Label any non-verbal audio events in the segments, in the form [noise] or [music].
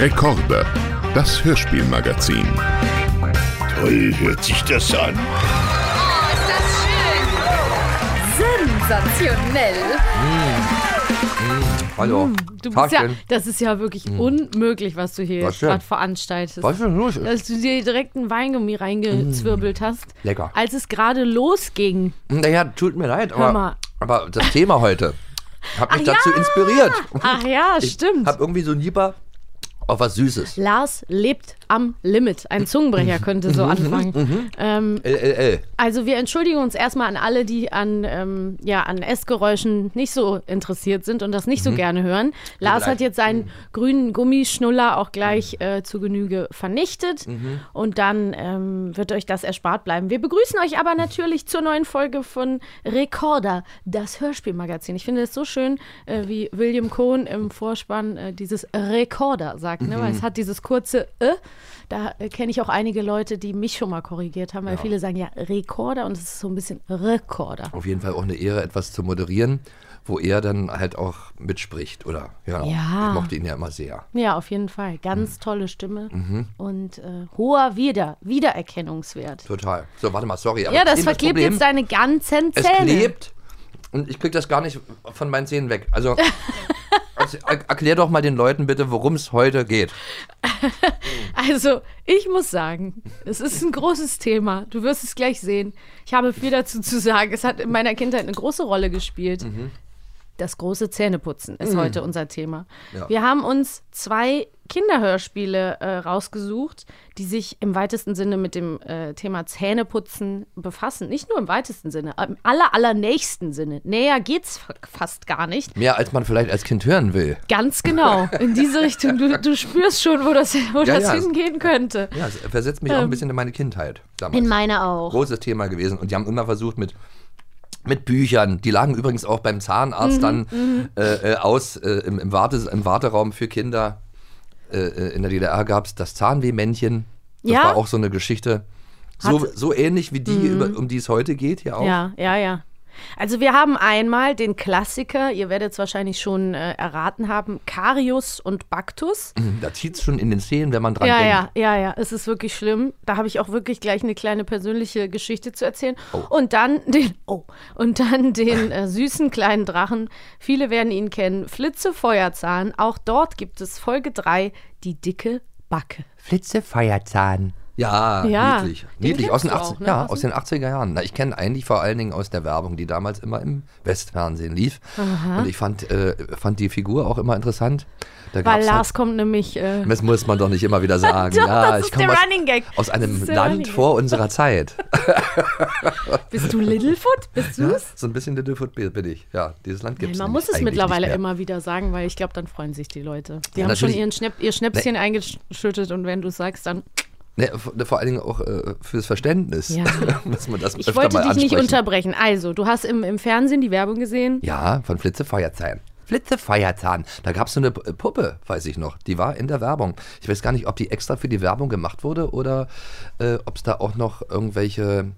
Rekorde, das Hörspielmagazin. Toll hört sich das an. Oh, ist das schön! Sensationell! Hallo. Hm, Du bist ja, das ist ja wirklich unmöglich, was du hier gerade veranstaltest. Was ist denn los? Dass du dir direkt ein Weingummi reingezwirbelt hast. Lecker. Als es gerade losging. Naja, tut mir leid, aber, aber das Thema heute [laughs] hat mich Ach dazu ja. inspiriert. Ach ja, Ich stimmt. hab irgendwie so ein Lieber auf was Süßes. Lars lebt am Limit. Ein Zungenbrecher könnte so anfangen. Ähm, LLL. also wir entschuldigen uns erstmal an alle, die an, ähm, ja, an Essgeräuschen nicht so interessiert sind und das nicht so gerne hören. Lars hat jetzt seinen grünen Gummischnuller auch gleich äh, zu Genüge vernichtet und dann ähm, wird euch das erspart bleiben. Wir begrüßen euch aber natürlich zur neuen Folge von Recorder, das Hörspielmagazin. Ich finde es so schön, äh, wie William Cohn im Vorspann äh, dieses Recorder sagt, ne? weil es hat dieses kurze äh. Da äh, kenne ich auch einige Leute, die mich schon mal korrigiert haben, weil viele sagen ja Rekorder und es ist so ein bisschen Rekorder. Auf jeden Fall auch eine Ehre, etwas zu moderieren, wo er dann halt auch mitspricht, oder? Ja. Ja. Ich mochte ihn ja immer sehr. Ja, auf jeden Fall. Ganz tolle Stimme und äh, hoher Wieder Wiedererkennungswert. Total. So, warte mal, sorry. Aber Ja, das verklebt Problem, jetzt deine ganzen Es Zähne. klebt und ich krieg das gar nicht von meinen Zähnen weg. Also, [laughs] er- erklär doch mal den Leuten bitte, worum es heute geht. [laughs] Also, ich muss sagen, es ist ein großes Thema. Du wirst es gleich sehen. Ich habe viel dazu zu sagen. Es hat in meiner Kindheit eine große Rolle gespielt. Das große Zähneputzen ist heute unser Thema. Ja. Wir haben uns zwei Kinderhörspiele äh, rausgesucht, die sich im weitesten Sinne mit dem äh, Thema Zähneputzen befassen. Nicht nur im weitesten Sinne, im aller, allernächsten Sinne. Näher geht's fa- fast gar nicht. Mehr als man vielleicht als Kind hören will. Ganz genau. In diese [laughs] Richtung. Du, du spürst schon, wo das, wo Ja, das ja. hingehen könnte. Ja, es versetzt mich auch ein bisschen in meine Kindheit damals. Ähm, In meine auch. Großes Thema gewesen. Und die haben immer versucht mit, mit Büchern, die lagen übrigens auch beim Zahnarzt Mhm, dann äh, äh, aus, äh, im, im, Warte, im Warteraum für Kinder. Äh, äh, in der DDR gab es das Zahnwehmännchen. Das Ja? war auch so eine Geschichte. So, Hat- so ähnlich wie die, über, um die es heute geht, hier auch. Ja, ja, ja. Also wir haben einmal den Klassiker, ihr werdet es wahrscheinlich schon äh, erraten haben, Karius und Baktus. Da zieht es schon in den Zähnen, wenn man dran Ja, denkt. ja, ja, ja, es ist wirklich schlimm. Da habe ich auch wirklich gleich eine kleine persönliche Geschichte zu erzählen. Und dann den, oh, und dann den äh, süßen kleinen Drachen. Viele werden ihn kennen. Flitze Feuerzahn. Auch dort gibt es Folge 3, die dicke Backe. Flitze Feierzahn. Ja, Ja, niedlich. Niedlich, aus den, kennst du 80, auch, ne? ja, Aus den 80er Jahren. Na, ich kenne eigentlich vor allen Dingen aus der Werbung, die damals immer im Westfernsehen lief. Und ich fand, äh, fand die Figur auch immer interessant. Da Weil gab's Lars halt, kommt nämlich. Äh, [laughs] das muss man doch nicht immer wieder [laughs] sagen. Doch, ja, das ich komme aus, aus einem Land vor unserer Zeit. [laughs] bist du Littlefoot? Bist du es? So ein bisschen Littlefoot bin ich. Ja, dieses Land gibt es man muss es mittlerweile immer wieder sagen, weil ich glaube, dann freuen sich die Leute. Die Ja, haben schon ihren Schnäpp, ihr Schnäpschen eingeschüttet und wenn du sagst, dann. Ne, vor, allen Dingen auch äh, fürs Verständnis. Ja. [laughs] dass man das Ich öfter wollte dich nicht unterbrechen. Also, du hast im, im Fernsehen die Werbung gesehen. Ja, von Flitze Feuerzahn. Flitze Feuerzahn. Da gab es so eine Puppe, weiß ich noch. Die war in der Werbung. Ich weiß gar nicht, ob die extra für die Werbung gemacht wurde oder äh, ob es da auch noch irgendwelche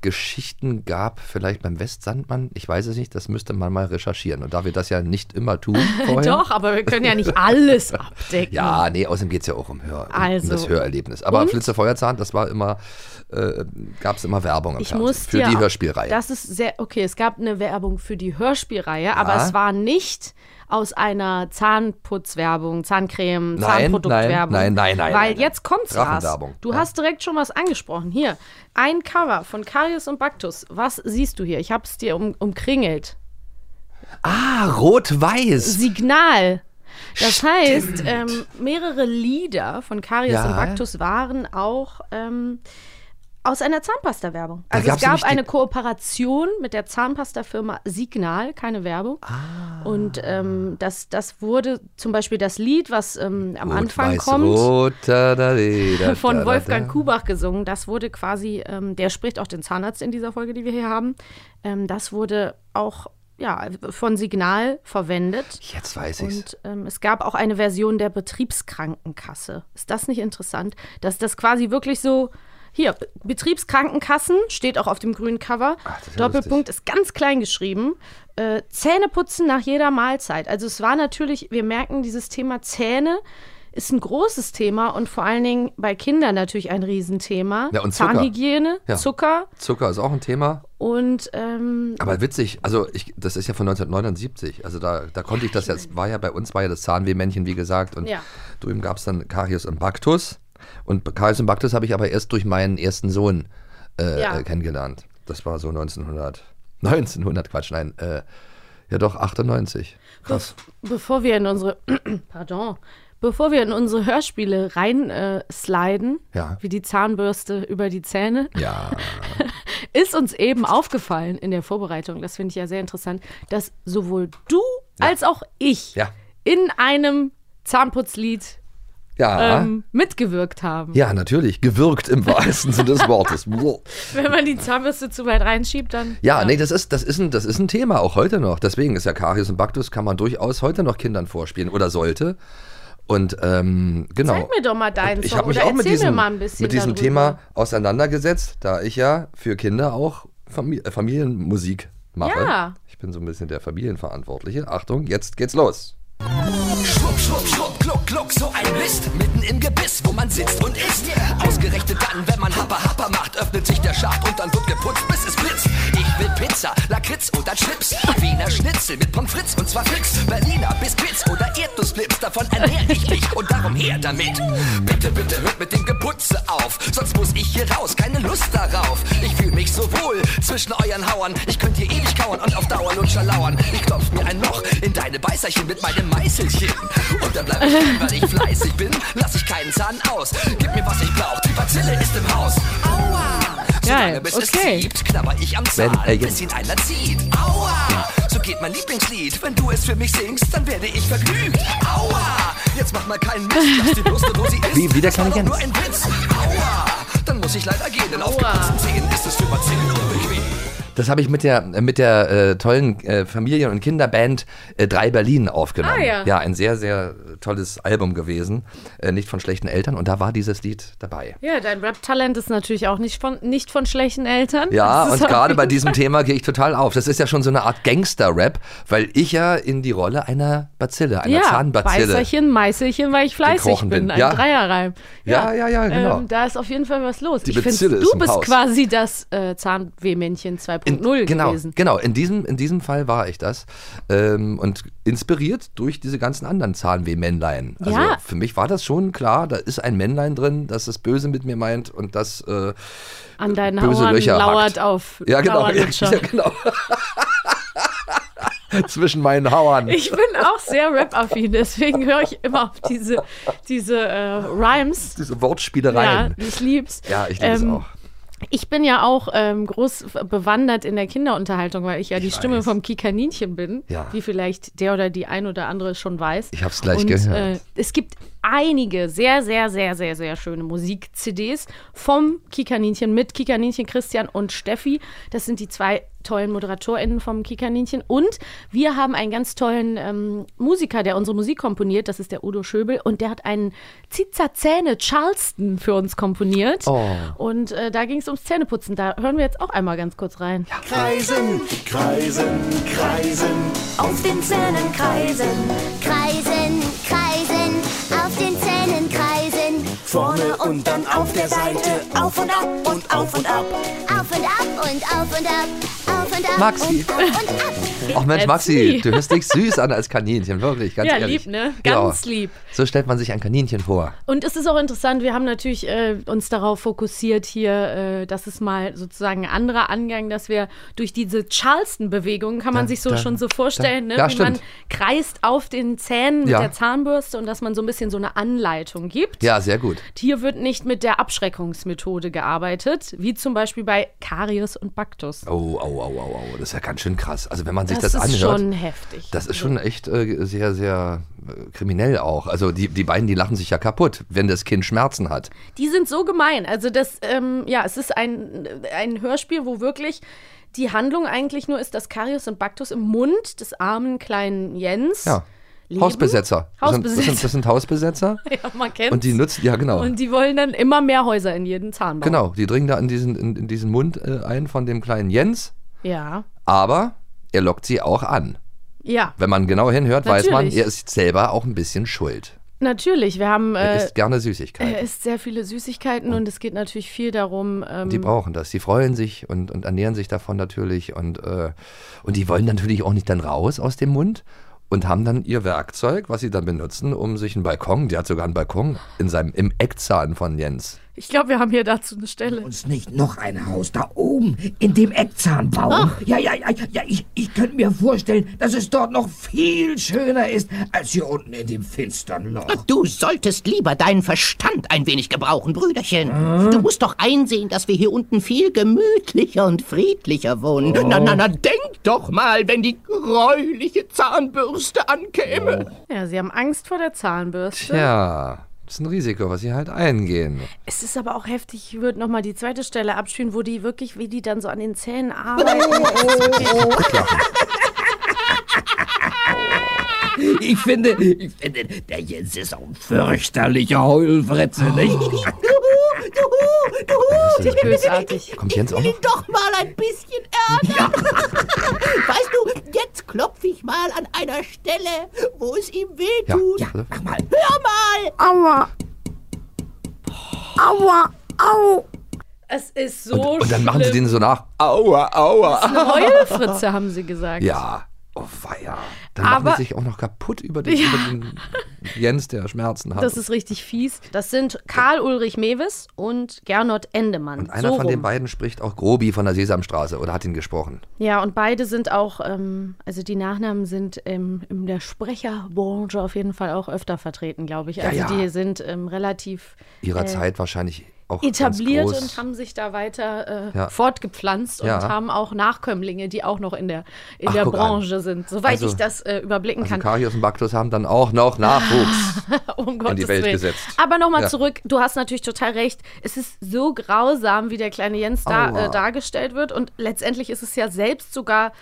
Geschichten gab, vielleicht beim Westsandmann. Ich weiß es nicht, das müsste man mal recherchieren. Und da wir das ja nicht immer tun [laughs] vorher. Doch, aber wir können ja nicht alles [laughs] abdecken. Ja, nee, außerdem geht es ja auch um, Hör, um, Also. um das Hörerlebnis. Aber Und? Flitze Feuerzahn, das war immer, äh, gab es immer Werbung im Ich Fernsehen muss für dir die Hörspielreihe. Das ist sehr, okay, es gab eine Werbung für die Hörspielreihe, aber Ja. es war nicht aus einer Zahnputzwerbung, Zahncreme, Nein, Zahnproduktwerbung. nein, nein, nein, Weil nein, nein. jetzt kommt's. Drachenwerbung, Du ja. hast direkt schon was angesprochen. Hier, ein Cover von Karius und Baktus. Was siehst du hier? Ich habe es dir um, umkringelt. ah, rot-weiß. Signal. Das heißt, ähm, mehrere Lieder von Karius Ja. und Baktus waren auch ähm, aus einer Zahnpasta-Werbung. Also es gab eine Kooperation mit der Zahnpasta-Firma Signal, keine Werbung. Ah. Und ähm, das, das wurde zum Beispiel das Lied, was ähm, am Anfang Rot-weiß, kommt, rot, da, da, da, [laughs] von Wolfgang. Kubach gesungen. Das wurde quasi, ähm, der spricht auch den Zahnarzt in dieser Folge, die wir hier haben. Ähm, das wurde auch ja, von Signal verwendet. Jetzt weiß ich's. Und ähm, es gab auch eine Version der Betriebskrankenkasse. Ist das nicht interessant? Dass das quasi wirklich so. Hier, Be- Betriebskrankenkassen steht auch auf dem grünen Cover. Ach, ist ja Doppelpunkt ist ganz klein geschrieben. Äh, Zähne putzen nach jeder Mahlzeit. Also es war natürlich, wir merken dieses Thema Zähne ist ein großes Thema und vor allen Dingen bei Kindern natürlich ein Riesenthema. Ja, und Zucker. Zahnhygiene, Ja. Zucker Zucker ist auch ein Thema. und ähm, Aber witzig, also ich, das ist ja von 1979. Also da, da konnte ich das jetzt, war ja bei uns war ja das Zahnwehmännchen, wie gesagt. Und Ja. drüben gab es dann Karius und Baktus. Und Karius und Baktus habe ich aber erst durch meinen ersten Sohn äh, Ja. kennengelernt. Das war so 1900. 1900, [laughs] Quatsch, nein. Äh, ja doch, 98. Krass. bevor wir in unsere, [clears throat] pardon, bevor wir in unsere Hörspiele rein äh, Ja. wie die Zahnbürste über die Zähne, Ja, [laughs] ist uns eben aufgefallen in der Vorbereitung, das finde ich ja sehr interessant, dass sowohl du als auch ich Ja. in einem Zahnputzlied ja. ähm, mitgewirkt haben. ja, natürlich. Gewirkt im wahrsten Sinne des Wortes. [laughs] Wenn man die Zahnbürste zu weit reinschiebt, dann. Ja, nee, das ist, das, ist ein, das ist ein Thema, auch heute noch. Deswegen ist ja Karius und Baktus kann man durchaus heute noch Kindern vorspielen oder sollte. Und ähm, genau. Zeig mir doch mal deinen ich Song habe mich oder auch mit erzähl diesem, mir mal ein bisschen mit diesem darüber. Thema auseinandergesetzt, da ich ja für Kinder auch Famili äh, Familienmusik mache. Ja. Ich bin so ein bisschen der Familienverantwortliche. Achtung, jetzt geht's los. Schwupp, schwupp, schwupp, gluck, gluck, so ein Mist. Mitten im Gebiss, wo man sitzt und isst. Ausgerechnet dann, wenn man Happa Happa macht, öffnet sich der Schacht und dann wird geputzt, bis es blitzt. Ich will Pizza, Lakritz oder Chips. Wiener Schnitzel mit Pommes frites und zwar fix. Berliner Biscuits oder Erdnussflips, davon ernähr ich mich und darum her damit. Bitte, bitte hört mit dem Geputze auf, sonst muss ich hier raus, keine Lust darauf. Ich fühl mich so wohl zwischen euren Hauern. Ich könnte hier ewig kauen und auf Dauer Lutscher lauern. Ich klopf mir ein Loch in deine Beißerchen mit meinem Meißelchen. Und dann bleib ich stehen, weil ich fleißig bin. Lass ich keinen Zahn aus. Gib mir, was ich brauch. Die Bazille ist im Haus. Aua! Geil, bis okay. es zieht, knabber ich am Zahn, Wenn, äh, jetzt- bis ihn einer zieht. Aua! So geht mein Lieblingslied. Wenn du es für mich singst, dann werde ich vergnügt. Aua! Jetzt mach mal keinen Mist. Lass die Bürste, wo sie ist. Wie- wie der Das war kleine doch nur ein Witz. Aua! Dann muss ich leider gehen, denn auf geputzten Zähnen ist es für Bazillen unbequem. Das habe ich mit der, mit der äh, tollen äh, Familien- und Kinderband äh, Drei Berlin aufgenommen. Ah, ja. ja, ein sehr, sehr tolles Album gewesen. Äh, nicht von schlechten Eltern. Und da war dieses Lied dabei. Ja, dein Rap-Talent ist natürlich auch nicht von, nicht von schlechten Eltern. Ja, und gerade bei diesem [laughs] Thema gehe ich total auf. Das ist ja schon so eine Art Gangster-Rap, weil ich ja in die Rolle einer Bazille, einer ja, Zahnbazille. Beißerchen, Meißelchen, weil ich fleißig bin. bin. Ein Ja. Dreierreim. Ja, ja, ja, genau. Ähm, da ist auf jeden Fall was los. Die ich finde, Bazille ist du bist Haus. quasi das äh, Zahnwehmännchen 2.0 In, genau, gewesen. genau. In diesem, in diesem Fall war ich das. Ähm, und inspiriert durch diese ganzen anderen Zahnweh-Männlein. Also Ja. für mich war das schon klar, da ist ein Männlein drin, das es böse mit mir meint und das äh, An deinen böse Hauern Löcher lauert hackt. auf ja genau, ja, [laughs] ja, genau. [laughs] Zwischen meinen Hauern. Ich bin auch sehr rap-affin, deswegen höre ich immer auf diese, diese äh, Rhymes. Diese Ja, Wortspielereien. ich lieb's. Ja, ich liebe es Ähm, auch. Ich bin ja auch ähm, groß bewandert in der Kinderunterhaltung, weil ich ja die Stimme weiß. vom Kikaninchen bin, Ja. wie vielleicht der oder die ein oder andere schon weiß. Ich hab's gleich Und, gehört. Äh, es gibt einige sehr, sehr, sehr, sehr, sehr schöne Musik-CDs vom Kikaninchen mit Kikaninchen Christian und Steffi. Das sind die zwei tollen ModeratorInnen vom Kikaninchen. Und wir haben einen ganz tollen ähm, Musiker, der unsere Musik komponiert. Das ist der Udo Schöbel. Und der hat einen Zitzerzähne Charleston für uns komponiert. Oh. Und äh, da ging es ums Zähneputzen. Da hören wir jetzt auch einmal ganz kurz rein. Kreisen, kreisen, kreisen. Auf den Zähnen kreisen, kreisen, kreisen, Vorne und dann auf der Seite. Auf und ab und auf und ab. auf und ab und auf und ab, auf und ab Maxi. und auf und ab. Ach Mensch, Maxi, du hörst dich süß an als Kaninchen, wirklich, ganz Ja, ehrlich. lieb, ne? Ja. Ganz lieb. So stellt man sich ein Kaninchen vor. Und es ist auch interessant, wir haben natürlich äh, uns darauf fokussiert hier, äh, dass es mal sozusagen ein anderer Angang, dass wir durch diese Charleston-Bewegung, kann man Da, sich so da, schon so vorstellen, da. ne? Ja, wie man stimmt. kreist auf den Zähnen mit Ja. der Zahnbürste und dass man so ein bisschen so eine Anleitung gibt. Ja, sehr gut. Hier wird nicht mit der Abschreckungsmethode gearbeitet, wie zum Beispiel bei Karies und Baktus. Oh, au, au, au, au, das ist ja ganz schön krass. Also wenn man sich das das, ist anhört, schon heftig. das ist schon echt äh, sehr, sehr äh, kriminell auch. Also die, die beiden, die lachen sich ja kaputt, wenn das Kind Schmerzen hat. Die sind so gemein. Also das, ähm, ja, es ist ein, ein Hörspiel, wo wirklich die Handlung eigentlich nur ist, dass Karius und Baktus im Mund des armen kleinen Jens Ja. Leben. Hausbesetzer. Das sind, das, Hausbesetzer. sind, das sind Hausbesetzer. [laughs] Ja, man kennt's. Und die nutzen, ja genau. Und die wollen dann immer mehr Häuser in jeden Zahnbau. Genau, die dringen da in diesen, in, in diesen Mund äh, ein von dem kleinen Jens, Ja. aber er lockt sie auch an. Ja. Wenn man genau hinhört, weiß man, Natürlich. er ist selber auch ein bisschen schuld. Natürlich, wir haben. Er Äh, isst gerne Süßigkeiten. er isst sehr viele Süßigkeiten und es geht natürlich viel darum. Ähm, Die brauchen das. Die freuen sich und, und ernähren sich davon natürlich. Und, äh, und die wollen natürlich auch nicht dann raus aus dem Mund und haben dann ihr Werkzeug, was sie dann benutzen, um sich einen Balkon, der hat sogar einen Balkon in seinem, im Eckzahn von Jens. Ich glaube, wir haben hier dazu eine Stelle. Uns nicht noch ein Haus da oben in dem Eckzahn bauen. Ja, ja, ja, ja, ich, ich könnte mir vorstellen, dass es dort noch viel schöner ist, als hier unten in dem finstern Loch. Du solltest lieber deinen Verstand ein wenig gebrauchen, Brüderchen. Du musst doch einsehen, dass wir hier unten viel gemütlicher und friedlicher wohnen. Na, na, na, denk doch mal, wenn die gräuliche Zahnbürste ankäme. Ja, sie haben Angst vor der Zahnbürste. Tja, das ist ein Risiko, was sie halt eingehen. Es ist aber auch heftig. Ich würde nochmal die zweite Stelle abspielen, wo die wirklich, wie die dann so an den Zähnen arbeiten. Ich finde, ich finde, der Jens ist auch ein fürchterlicher Heulfritze, nicht? Richtig bösartig. Kommt Jens auch noch? Doch mal ein bisschen Ärger. Jetzt klopfe ich mal an einer Stelle, wo es ihm weh Ja. tut. ja. Mach mal. Hör mal. Aua. Aua. Au. Es ist so Und, und dann machen sie schlimm. denen so nach. Aua, aua. Eine Heulfritze, haben sie gesagt. Ja. Oh weia. Dann Aber- machen die sich auch noch kaputt über den, über den Jens, der Schmerzen hat. Das ist richtig fies. Das sind Karl Ulrich Mewes und Gernot Endemann. und einer so von den rum. beiden spricht auch Grobi von der Sesamstraße oder hat ihn gesprochen. Ja, und beide sind auch, ähm, also die Nachnamen sind ähm, in der Sprecherbranche auf jeden Fall auch öfter vertreten, glaube ich. Also ja. die sind ähm, relativ Ihrer Äh, Zeit wahrscheinlich auch etabliert und haben sich da weiter äh, Ja. fortgepflanzt Ja. und haben auch Nachkömmlinge, die auch noch in der, in Ach, der guck an. Branche sind, soweit Also- ich das äh, überblicken Also kann. Karius und Baktus haben dann auch noch Nachwuchs. [laughs] um Gottes die Welt Willen. gesetzt. Aber nochmal Ja. zurück, du hast natürlich total recht. Es ist so grausam, wie der kleine Jens da äh, dargestellt wird. Und letztendlich ist es ja selbst sogar.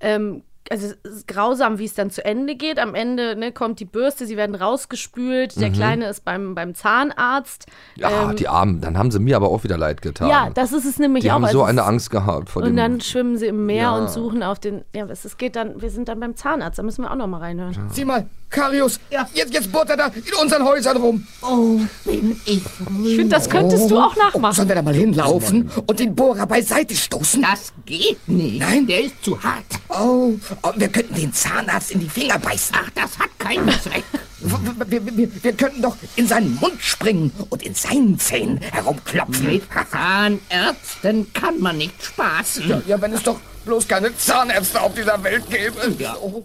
Ähm, also es ist grausam, wie es dann zu Ende geht. Am Ende ne, kommt die Bürste, sie werden rausgespült. Der Kleine ist beim, beim Zahnarzt. Mhm. Ja, Ähm, die Armen. Dann haben sie mir aber auch wieder leid getan. ja, das ist es nämlich die auch. haben Also so es eine Angst gehabt vor Und dem. dann schwimmen sie im Meer Ja. und suchen auf den. Ja, es es geht dann. Wir sind dann beim Zahnarzt. Da müssen wir auch noch mal reinhören. Sieh mal, Karius, jetzt, jetzt bohrt er da in unseren Häusern rum. Oh, bin ich Ich finde, das könntest du auch Oh, nachmachen. sollen wir da mal hinlaufen und den Bohrer beiseite stoßen? Das geht nicht. Nein. der ist zu hart. Oh, oh, wir könnten den Zahnarzt in die Finger beißen. Ach, das hat keinen Zweck. Wir, wir, wir, wir könnten doch in seinen Mund springen und in seinen Zähnen herumklopfen. Mit Zahnärzten kann man nicht spaßen. Ja, ja, wenn es doch bloß keine Zahnärzte auf dieser Welt gäbe. Ja. Oh.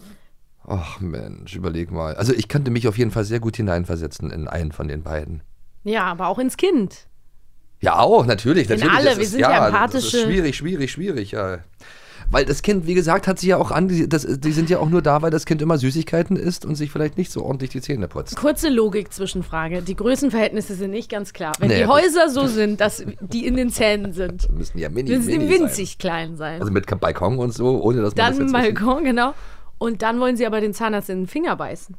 Ach Mensch, überleg mal. Also ich könnte mich auf jeden Fall sehr gut hineinversetzen in einen von den beiden. Ja, aber auch ins Kind. Ja, auch, natürlich. natürlich alle, das wir ist, sind ja Das ist empathische- schwierig, schwierig, schwierig, ja. Weil das Kind, wie gesagt, hat sie ja auch an, die, das, die sind ja auch nur da, weil das Kind immer Süßigkeiten isst und sich vielleicht nicht so ordentlich die Zähne putzt. Kurze Logik-Zwischenfrage. Die Größenverhältnisse sind nicht ganz klar. Wenn Nee, die. Häuser so sind, dass die in den Zähnen sind, Müssen ja mini, müssen die winzig sein. klein sein. Also mit Balkon und so, ohne dass man dann das jetzt Balkon, genau. Und dann wollen sie aber den Zahnarzt in den Finger beißen.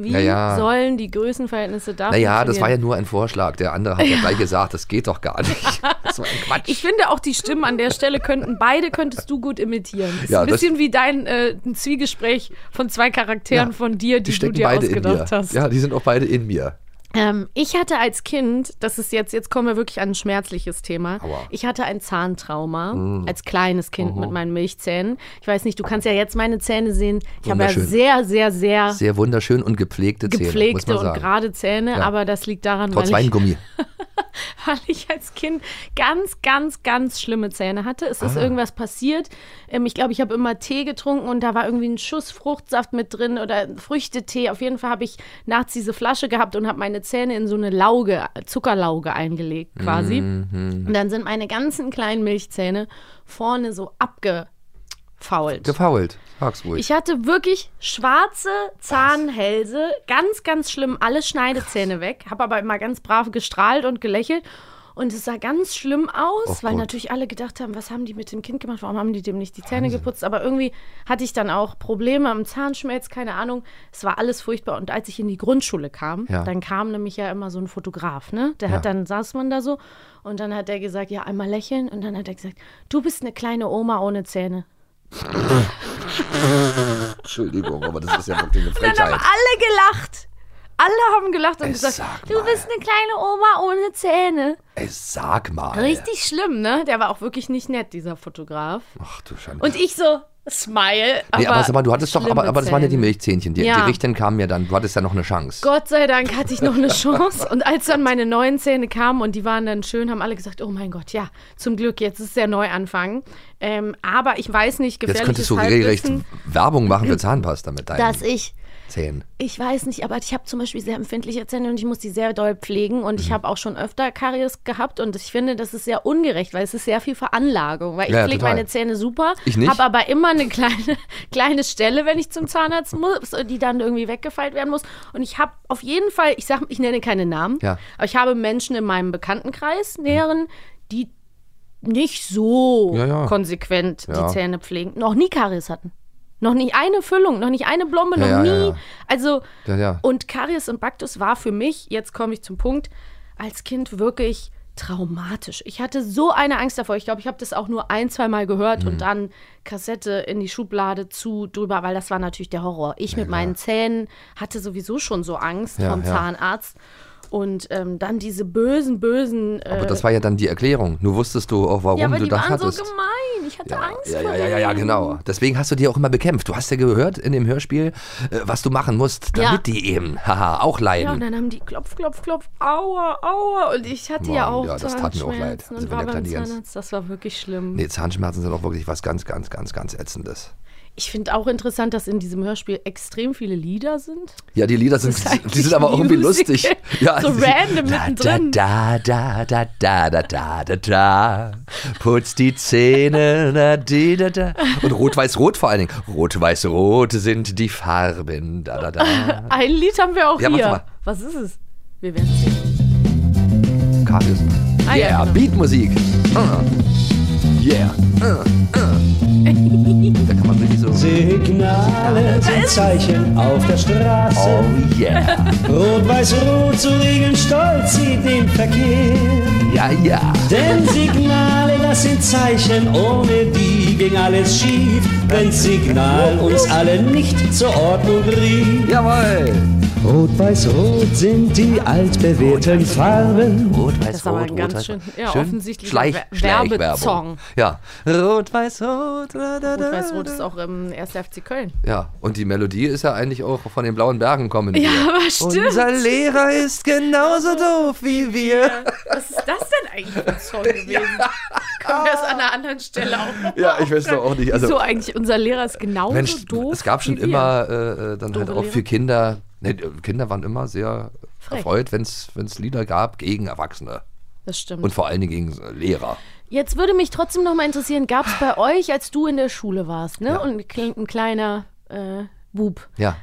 Wie Naja. sollen die Größenverhältnisse da Naja, das war ja nur ein Vorschlag. Der andere hat ja, gleich gesagt, das geht doch gar nicht. [laughs] Das war ein Quatsch. Ich finde auch die Stimmen an der Stelle könnten, beide könntest du gut imitieren. Ist Ja, ein das- bisschen wie dein äh, ein Zwiegespräch von zwei Charakteren Ja, von dir, die, die du dir ausgedacht hast. Ja, die sind auch beide in mir. Ähm, ich hatte als Kind, das ist jetzt, jetzt kommen wir wirklich an ein schmerzliches Thema. Aua. Ich hatte ein Zahntrauma Mm. als kleines Kind mit meinen Milchzähnen. Ich weiß nicht, du kannst ja jetzt meine Zähne sehen. Ich habe ja sehr, sehr, sehr, Sehr wunderschön und gepflegte Zähne, gepflegte und gerade Zähne, Ja. aber das liegt daran, Trotz weil ich, [laughs] weil ich als Kind ganz, ganz, ganz schlimme Zähne hatte. Es Ah. ist irgendwas passiert. Ähm, ich glaube, ich habe immer Tee getrunken und da war irgendwie ein Schuss Fruchtsaft mit drin oder Früchtetee. Auf jeden Fall habe ich nachts diese Flasche gehabt und habe meine Zähne in so eine Lauge, Zuckerlauge eingelegt quasi. Mhm. Und dann sind meine ganzen kleinen Milchzähne vorne so abgefault. Gefault. Sag's ruhig. Ich hatte wirklich schwarze Zahnhälse, ganz, ganz schlimm, alle Schneidezähne weg, habe aber immer ganz brav gestrahlt und gelächelt. Und es sah ganz schlimm aus, Oh weil Gott. natürlich alle gedacht haben, was haben die mit dem Kind gemacht? Warum haben die dem nicht die Zähne geputzt? Aber irgendwie hatte ich dann auch Probleme am Zahnschmelz, keine Ahnung. Es war alles furchtbar. Und als ich in die Grundschule kam, Ja. dann kam nämlich ja immer so ein Fotograf, ne? Der hat Ja. dann saß man da so und dann hat er gesagt, ja, einmal lächeln. Und dann hat er gesagt, du bist eine kleine Oma ohne Zähne. [laughs] Entschuldigung, aber das ist ja wirklich eine Dann haben Frechheit. alle gelacht. Alle haben gelacht und Ey, gesagt, sag du mal. bist eine kleine Oma ohne Zähne. Ey, sag mal. Richtig schlimm, ne? Der war auch wirklich nicht nett, dieser Fotograf. Ach du Schande. Und ich so, Smile. Aber, nee, aber sag mal, du hattest doch, aber, aber das waren ja die. Milchzähnchen. Die, Ja. die Richterin kamen ja dann, du hattest ja noch eine Chance. Gott sei Dank hatte ich noch eine [laughs] Chance. Und als dann meine neuen Zähne kamen und die waren dann schön, haben alle gesagt, oh mein Gott, ja, zum Glück, jetzt ist der Neuanfang. Ähm, aber ich weiß nicht, Jetzt gefährliches könntest du regelrecht Werbung machen für [clears throat] Zahnpasta mit deinen dass ich Zähnen. Ich weiß nicht, aber ich habe zum Beispiel sehr empfindliche Zähne und ich muss die sehr doll pflegen und Mhm. ich habe auch schon öfter Karies gehabt und ich finde, das ist sehr ungerecht, weil es ist sehr viel Veranlagung, weil ich Ja, pflege total. meine Zähne super, habe aber immer eine kleine, [laughs] kleine Stelle, wenn ich zum Zahnarzt muss, die dann irgendwie weggefeilt werden muss und ich habe auf jeden Fall, ich sag, ich nenne keine Namen, Ja. aber ich habe Menschen in meinem Bekanntenkreis, näheren, die nicht so Ja, konsequent die Zähne pflegen, noch nie Karies hatten. Noch nicht eine Füllung, noch nicht eine Blombe, noch Ja, ja, nie. ja, ja. Also, Ja, ja. und Karies und Baktus war für mich, jetzt komme ich zum Punkt, als Kind wirklich traumatisch. Ich hatte so eine Angst davor. Ich glaube, ich habe das auch nur ein, zwei Mal gehört Mhm. und dann Kassette in die Schublade zu drüber, weil das war natürlich der Horror. Ich mit meinen Zähnen hatte sowieso schon so Angst Ja, vom ja. Zahnarzt. Und ähm, dann diese bösen, bösen. Äh, Aber das war ja dann die Erklärung. Nur wusstest du auch, warum ja, du die das waren hattest. so gemein. Ich hatte Angst Ja, vor ja, ja, ja, ja, genau. Deswegen hast du die auch immer bekämpft. Du hast ja gehört in dem Hörspiel, äh, was du machen musst, damit Ja. die eben, haha, auch Ja, und leiden. dann haben die klopf, klopf, klopf, aua, aua. Und ich hatte ja Mann, auch ja, das tat mir auch leid. Also wenn war der Zahnarzt. Das war wirklich schlimm. Nee, Zahnschmerzen sind auch wirklich was ganz, ganz, ganz, ganz Ätzendes. Ich finde auch interessant, dass in diesem Hörspiel extrem viele Lieder sind. Ja, die Lieder sind, die sind aber auch irgendwie lustig. [laughs] Ja, So random mittendrin. Da, da, da, da, da, da, da, da. Putz die Zähne, da, di, da, da. Und rot-weiß-rot vor allen Dingen. Rot-weiß-rot sind die Farben, da, da, da. [laughs] Ein Lied haben wir auch Ja, hier. mal. Was ist es? Wir werden sehen. Karis. Ah, ja, yeah, genau. Beatmusik. Uh. Yeah. Uh, uh. [laughs] Signale sind Zeichen auf der Straße. Oh yeah. Rot, weiß, rot zu regeln, stolz sieht den Verkehr. Ja, ja. Denn Signale, das sind Zeichen, ohne die ging alles schief. Wenn's Signal uns alle nicht zur Ordnung rief. Jawohl. Rot, weiß, rot sind die altbewährten Farben. Rot, Das weiß, ist aber rot, ein ganz rot, schön- ja, schön offensichtlicher Schleich. Werbesong. Ja. Rot, weiß, rot. Da, da, da, Rot-Weiß-Rot da. ist auch im 1. FC Köln. Ja, und die Melodie ist ja eigentlich auch von den blauen Bergen kommen. Ja, aber stimmt. Unser Lehrer ist genauso doof wie wir. Was ist das denn eigentlich für ein Song gewesen? Können wir es an einer anderen Stelle auch noch Ja, ich weiß doch auch nicht. Also, so eigentlich, unser Lehrer ist genauso Mensch, doof. es gab schon immer äh, äh, dann halt Doofe auch Lehrer? für Kinder, ne, Kinder waren immer sehr Frech. erfreut, wenn es Lieder gab gegen Erwachsene. Das stimmt. Und vor allen Dingen gegen äh, Lehrer. Jetzt würde mich trotzdem noch mal interessieren, gab es bei euch, als du in der Schule warst, ne? Ja. Und ein, kle- ein kleiner äh, Bub. Ja.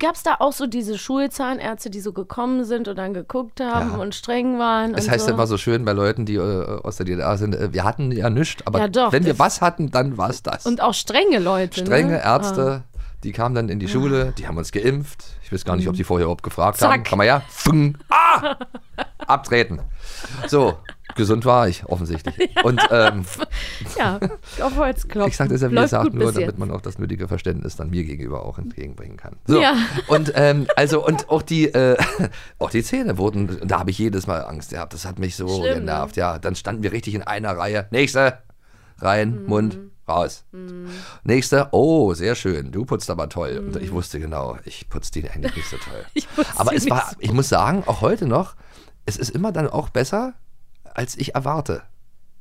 Gab es da auch so diese Schulzahnärzte, die so gekommen sind und dann geguckt haben Ja. und streng waren? Und heißt so? immer so schön bei Leuten, die äh, aus der DDR sind, äh, wir hatten ja nichts, aber Ja, doch, wenn wir das- was hatten, dann war es das. Und auch strenge Leute. Strenge ne? Ah. Ärzte, die kamen dann in die Schule, die haben uns geimpft. Ich weiß gar nicht, ob die vorher überhaupt gefragt Zack. haben. Komm mal her. Fung. Ah! [laughs] Abtreten. So, gesund war ich, offensichtlich. [laughs] Und ähm, Ja, auf Holz klopfen. ich sage das ja, wie gesagt, nur, damit man auch das nötige Verständnis dann mir gegenüber auch entgegenbringen kann. So, Ja. und ähm, also und auch die, äh, [laughs] auch die Zähne wurden, da habe ich jedes Mal Angst gehabt. Das hat mich so Schlimm, ne? genervt. Ja, dann standen wir richtig in einer Reihe. Nächste, rein, Mhm. Mund, raus. Nächste, oh, sehr schön. Du putzt aber toll. Und ich wusste genau, ich putze die eigentlich nicht so toll. Mhm. [laughs] Ich aber es war, so ich muss sagen, auch heute noch, es ist immer dann auch besser, als ich erwarte.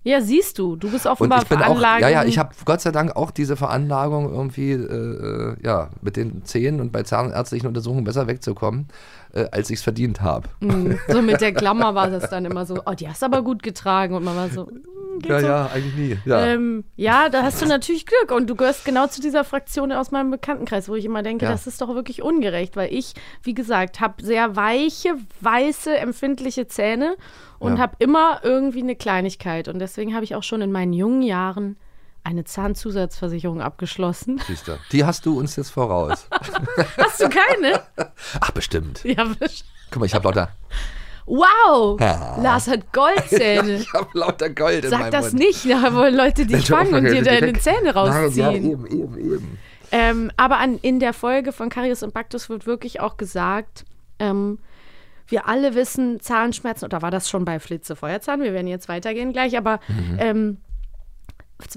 Ja, siehst du, du bist Und offenbar ich bin auch, veranlagt. ja, ja, ich habe Gott sei Dank auch diese Veranlagung irgendwie, äh, äh, ja, mit den Zähnen und bei zahnärztlichen Untersuchungen besser wegzukommen, äh, als ich es verdient habe. Mm, So mit der Klammer war das dann immer so, oh, die hast du aber gut getragen. Und man war so, mm, Ja, so. ja, eigentlich nie. Ja. Ähm, ja, da hast du natürlich Glück und du gehörst genau zu dieser Fraktion aus meinem Bekanntenkreis, wo ich immer denke, Ja. das ist doch wirklich ungerecht, weil ich, wie gesagt, habe sehr weiche, weiße, empfindliche Zähne und Ja. habe immer irgendwie eine Kleinigkeit und deswegen habe ich auch schon in meinen jungen Jahren eine Zahnzusatzversicherung abgeschlossen. Siehst du. Die hast du uns jetzt voraus. [laughs] Hast du keine? Ach, bestimmt. Ja, wisch- Guck mal, ich habe lauter, wow! Ja. Lars hat Goldzähne. [laughs] ich hab lauter Gold in Sag meinem das Mund. nicht, da wollen Leute dich fangen und dir deine Zähne rausziehen. Nein, ja, eben, eben, eben. Ähm, aber an, in der Folge von Karius und Baktus wird wirklich auch gesagt, Ähm, wir alle wissen, Zahnschmerzen, oder war das schon bei Flitze Feuerzahn? Wir werden jetzt weitergehen gleich, aber Mhm. ähm,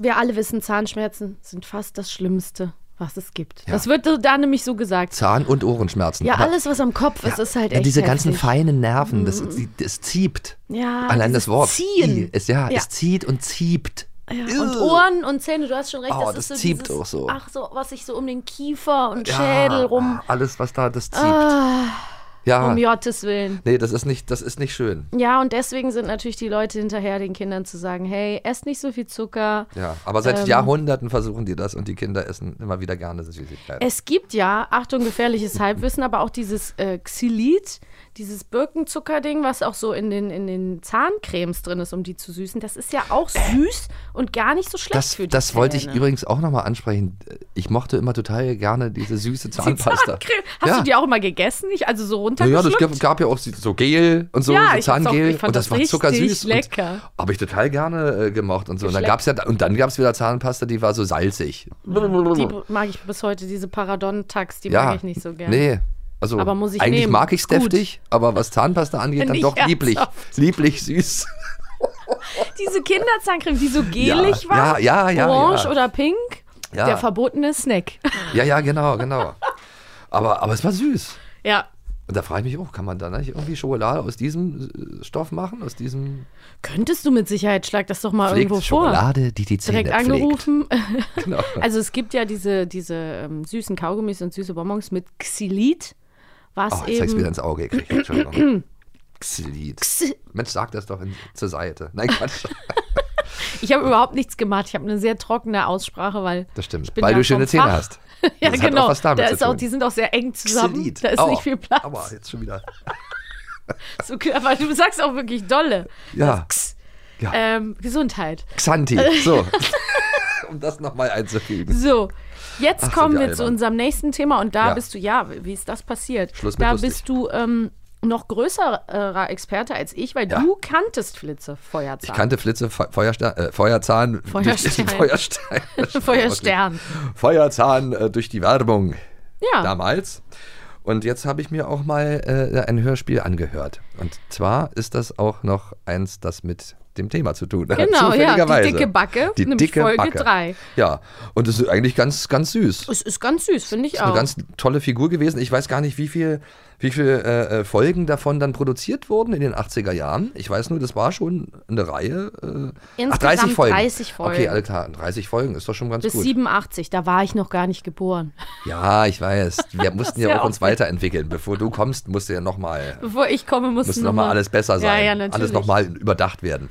wir alle wissen, Zahnschmerzen sind fast das Schlimmste, was es gibt. Das wird da nämlich so gesagt. Zahn- und Ohrenschmerzen. Ja, alles, was am Kopf ist, ist halt ja, echt diese ganzen heftig. Mhm. feinen Nerven, das, das zieht. Ja, Allein das Wort. Ziehen. Es, ja, Ja. es zieht und zieht. Ja, und Ohren und Zähne, du hast schon recht, Oh, das, das ist so zieht dieses, auch so. Ach so, was sich so um den Kiefer und Ja, Schädel rum. Alles, was da, das zieht. Ah, ja. um Gottes Willen. Nee, das ist nicht, das ist nicht schön. Ja, und deswegen sind natürlich die Leute hinterher, den Kindern zu sagen, hey, esst nicht so viel Zucker. Ja, aber seit Ähm, Jahrhunderten versuchen die das und die Kinder essen immer wieder gerne Süßigkeiten. Es gibt ja, Achtung, gefährliches Halbwissen, aber auch dieses äh, Xylit, dieses Birkenzuckerding, was auch so in den, in den Zahncremes drin ist, um die zu süßen. Das ist ja auch süß und gar nicht so schlecht Das, für die das wollte ich Zähne. übrigens auch nochmal ansprechen. Ich mochte immer total gerne diese süße [laughs] Zahnpasta. Zahncreme. Hast Ja. du die auch immer gegessen? Nicht? Also so Ja, runtergeschluckt? das gab, gab ja auch so Gel und so, Ja, so ich auch- Zahngel. ich fand und das, das war zuckersüß. lecker. Habe ich total gerne äh, gemacht und so. Und dann ja, und gab es wieder Zahnpasta, die war so salzig. Die mag ich bis heute, diese Paradon-Tax, die ja, mag ich nicht so gerne. Nee. Also Aber muss ich eigentlich nehmen. mag ich es deftig, aber was Zahnpasta angeht, dann doch lieblich. Lieblich süß. [laughs] Diese Kinderzahncreme, die so gelig Ja, war, ja, ja, orange oder pink, der verbotene Snack. Ja, ja, genau, genau. Aber, aber es war süß. ja, Und da frage ich mich auch, kann man da nicht irgendwie Schokolade aus diesem äh, Stoff machen? Aus diesem könntest du mit Sicherheit, schlag das doch mal Pflegt irgendwo vor. Schokolade, die die Zähne Direkt angerufen. [laughs] Genau. Also es gibt ja diese, diese ähm, süßen Kaugummis und süße Bonbons mit Xylit, was Oh, jetzt habe ich eben wieder ins Auge gekriegt. Entschuldigung. [clears throat] Xylit. Xy- Mensch, sag das doch in, zur Seite. Nein, Quatsch. [laughs] Ich habe überhaupt nichts gemacht. Ich habe eine sehr trockene Aussprache, weil Das stimmt. Weil du schöne Zähne hast. [laughs] ja, Das genau. da ist auch, die sind auch sehr eng zusammen. Xylit. Da ist Aua. nicht viel Platz. Aua, jetzt schon wieder. [laughs] So, aber du sagst auch wirklich dolle. Ja. X. Ja. Ähm, Gesundheit. Xanti. So. um das nochmal einzufügen. So, jetzt Ach, kommen wir zu unserem nächsten Thema und da Ja. bist du, ja, wie ist das passiert? Schluss mit da lustig. bist du ähm, noch größerer Experte als ich, weil Ja. du kanntest Flitze Feuerzahn. Ich kannte Flitze, Fe Feuersta äh, Feuerzahn. Feuerstein. [laughs] Feuerstein. [laughs] Feuerstern. Feuerzahn äh, durch die Werbung Ja. damals. Und jetzt habe ich mir auch mal äh, ein Hörspiel angehört. Und zwar ist das auch noch eins, das mit dem Thema zu tun hat. [laughs] Genau, ja, die dicke Backe, Die dicke Folge Backe. drei. Ja, und es ist eigentlich ganz, ganz süß. Es ist ganz süß, finde ich ist auch. eine ganz tolle Figur gewesen. Ich weiß gar nicht, wie viel, wie viel äh, äh, Folgen davon dann produziert wurden in den 80er Jahren. Ich weiß nur, das war schon eine Reihe. Äh, ach, Insgesamt 30 Folgen. 30 Folgen. Okay, alles klar. 30 Folgen ist doch schon ganz Bis gut. 87, da war ich noch gar nicht geboren. [laughs] Ja, ich weiß. Wir [laughs] mussten ja auch uns weiterentwickeln. Bevor du kommst, musst du ja nochmal Bevor ich komme, musste muss nochmal alles besser sein. Ja, ja, natürlich. Alles nochmal überdacht werden.